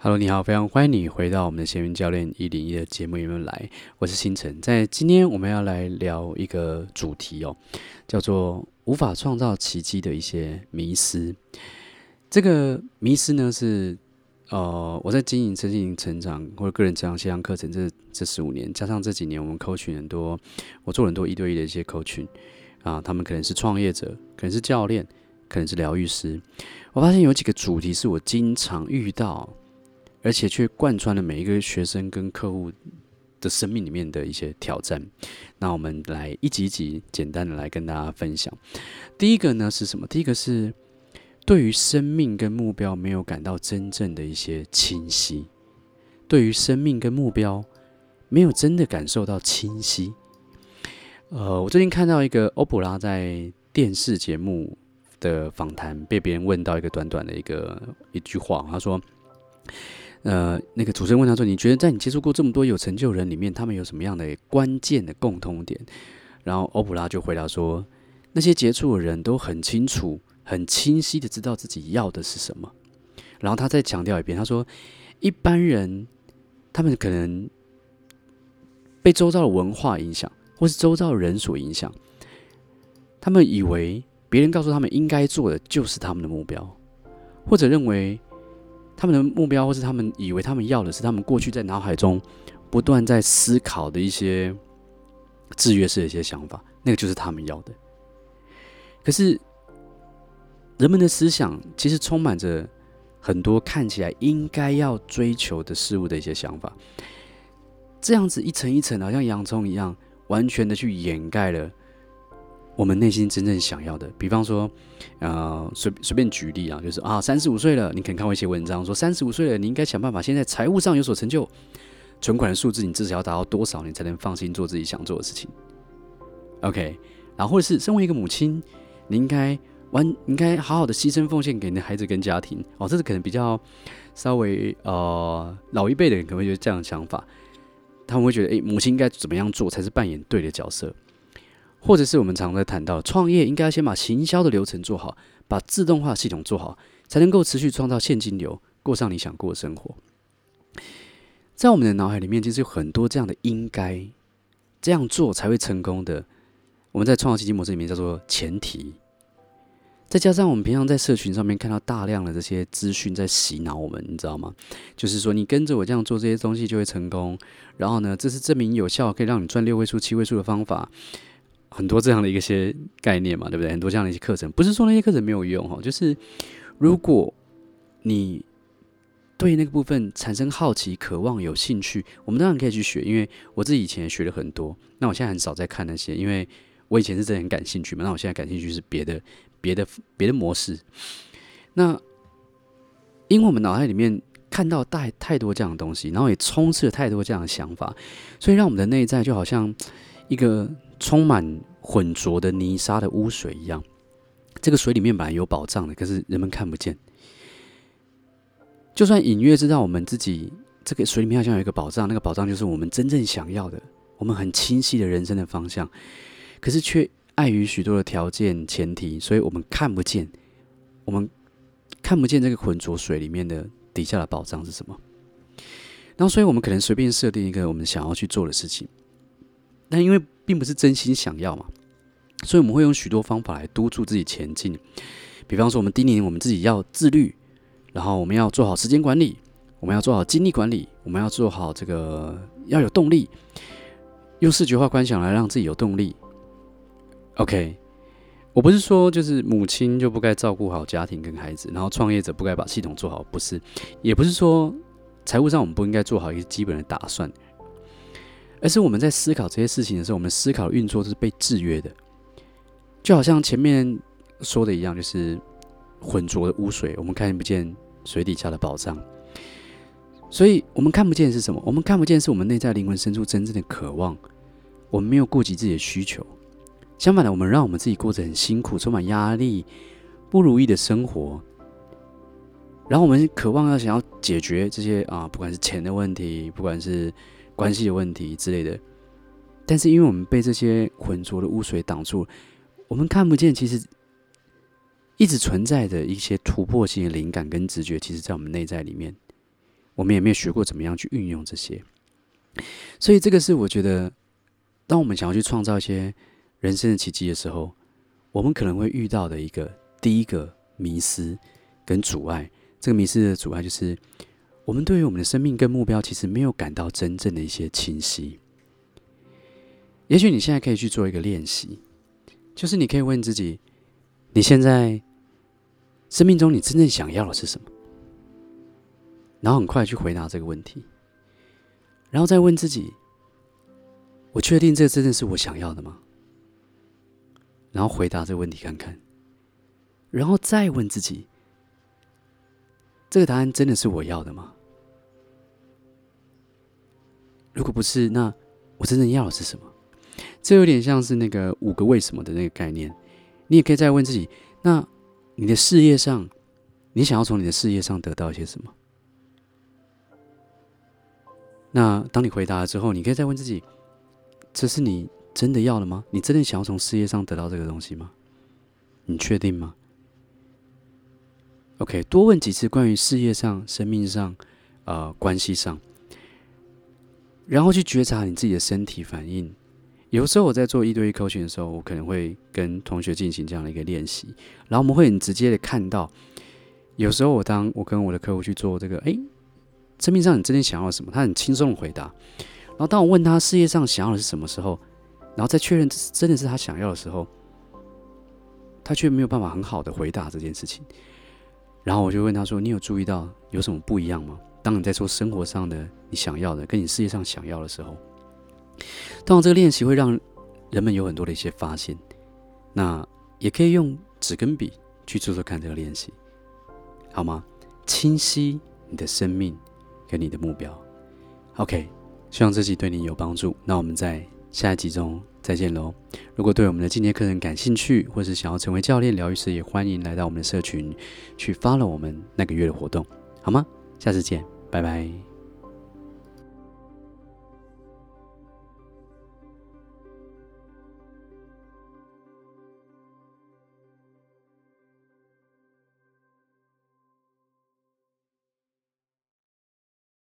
Hello，你好，非常欢迎你回到我们的闲云教练一零一的节目里面来。我是星辰，在今天我们要来聊一个主题哦，叫做无法创造奇迹的一些迷思。这个迷思呢是呃，我在经营身心成长或者个人成长线上课程这这十五年，加上这几年我们 coaching 很多，我做很多一对一的一些 coaching 啊，他们可能是创业者，可能是教练，可能是疗愈师。我发现有几个主题是我经常遇到。而且却贯穿了每一个学生跟客户的生命里面的一些挑战。那我们来一集一集简单的来跟大家分享。第一个呢是什么？第一个是对于生命跟目标没有感到真正的一些清晰。对于生命跟目标没有真的感受到清晰。呃，我最近看到一个欧普拉在电视节目的访谈，被别人问到一个短短的一个一句话，他说。呃，那个主持人问他说：“你觉得在你接触过这么多有成就人里面，他们有什么样的关键的共通点？”然后欧普拉就回答说：“那些杰出的人都很清楚、很清晰的知道自己要的是什么。”然后他再强调一遍，他说：“一般人他们可能被周遭的文化影响，或是周遭的人所影响，他们以为别人告诉他们应该做的就是他们的目标，或者认为。”他们的目标，或是他们以为他们要的是他们过去在脑海中不断在思考的一些制约式的一些想法，那个就是他们要的。可是人们的思想其实充满着很多看起来应该要追求的事物的一些想法，这样子一层一层，好像洋葱一样，完全的去掩盖了。我们内心真正想要的，比方说，呃，随随便举例啊，就是啊，三十五岁了，你可能看过一些文章说，三十五岁了，你应该想办法，现在财务上有所成就，存款的数字你至少要达到多少，你才能放心做自己想做的事情。OK，然后或是身为一个母亲，你应该完，应该好好的牺牲奉献给你的孩子跟家庭。哦，这是可能比较稍微呃老一辈的人可能会有这样的想法，他们会觉得，诶，母亲应该怎么样做才是扮演对的角色。或者是我们常常在谈到创业，应该要先把行销的流程做好，把自动化系统做好，才能够持续创造现金流，过上你想过的生活。在我们的脑海里面，其实有很多这样的应该这样做才会成功的。我们在创造奇迹模式里面叫做前提，再加上我们平常在社群上面看到大量的这些资讯在洗脑我们，你知道吗？就是说你跟着我这样做这些东西就会成功，然后呢，这是证明有效，可以让你赚六位数、七位数的方法。很多这样的一些概念嘛，对不对？很多这样的一些课程，不是说那些课程没有用哈，就是如果你对那个部分产生好奇、渴望、有兴趣，我们当然可以去学。因为我自己以前也学了很多，那我现在很少在看那些，因为我以前是真的很感兴趣嘛。那我现在感兴趣是别的、别的、别的模式。那因为我们脑海里面看到太太多这样的东西，然后也充斥了太多这样的想法，所以让我们的内在就好像一个。充满浑浊的泥沙的污水一样，这个水里面本来有宝藏的，可是人们看不见。就算隐约知道我们自己这个水里面好像有一个宝藏，那个宝藏就是我们真正想要的，我们很清晰的人生的方向，可是却碍于许多的条件前提，所以我们看不见，我们看不见这个浑浊水里面的底下的宝藏是什么。然后，所以我们可能随便设定一个我们想要去做的事情。但因为并不是真心想要嘛，所以我们会用许多方法来督促自己前进。比方说，我们叮咛我们自己要自律，然后我们要做好时间管理，我们要做好精力管理，我们要做好这个要有动力，用视觉化观想来让自己有动力。OK，我不是说就是母亲就不该照顾好家庭跟孩子，然后创业者不该把系统做好，不是，也不是说财务上我们不应该做好一个基本的打算。而是我们在思考这些事情的时候，我们思考运作是被制约的，就好像前面说的一样，就是浑浊的污水，我们看不见水底下的宝藏。所以我们看不见是什么？我们看不见是我们内在灵魂深处真正的渴望。我们没有顾及自己的需求，相反的，我们让我们自己过着很辛苦、充满压力、不如意的生活。然后我们渴望要想要解决这些啊，不管是钱的问题，不管是关系的问题之类的，但是因为我们被这些浑浊的污水挡住，我们看不见其实一直存在的一些突破性的灵感跟直觉，其实在我们内在里面。我们也没有学过怎么样去运用这些。所以这个是我觉得，当我们想要去创造一些人生的奇迹的时候，我们可能会遇到的一个第一个迷失跟阻碍。这个迷失的阻碍就是，我们对于我们的生命跟目标，其实没有感到真正的一些清晰。也许你现在可以去做一个练习，就是你可以问自己：你现在生命中你真正想要的是什么？然后很快去回答这个问题，然后再问自己：我确定这真的是我想要的吗？然后回答这个问题看看，然后再问自己：这个答案真的是我要的吗？如果不是，那我真正要的是什么？这有点像是那个五个为什么的那个概念。你也可以再问自己：那你的事业上，你想要从你的事业上得到一些什么？那当你回答了之后，你可以再问自己：这是你真的要的吗？你真的想要从事业上得到这个东西吗？你确定吗？OK，多问几次关于事业上、生命上、呃，关系上，然后去觉察你自己的身体反应。有时候我在做一对一 coaching 的时候，我可能会跟同学进行这样的一个练习，然后我们会很直接的看到，有时候我当我跟我的客户去做这个，哎。生命上你真正想要什么？他很轻松的回答。然后当我问他事业上想要的是什么时候，然后再确认真的是他想要的时候，他却没有办法很好的回答这件事情。然后我就问他说：“你有注意到有什么不一样吗？当你在做生活上的你想要的，跟你事业上想要的时候，当然这个练习会让人们有很多的一些发现。那也可以用纸跟笔去做做看这个练习，好吗？清晰你的生命。”跟你的目标，OK，希望这集对你有帮助。那我们在下一集中再见喽。如果对我们的进阶课程感兴趣，或是想要成为教练、疗愈师，也欢迎来到我们的社群去发了我们那个月的活动，好吗？下次见，拜拜。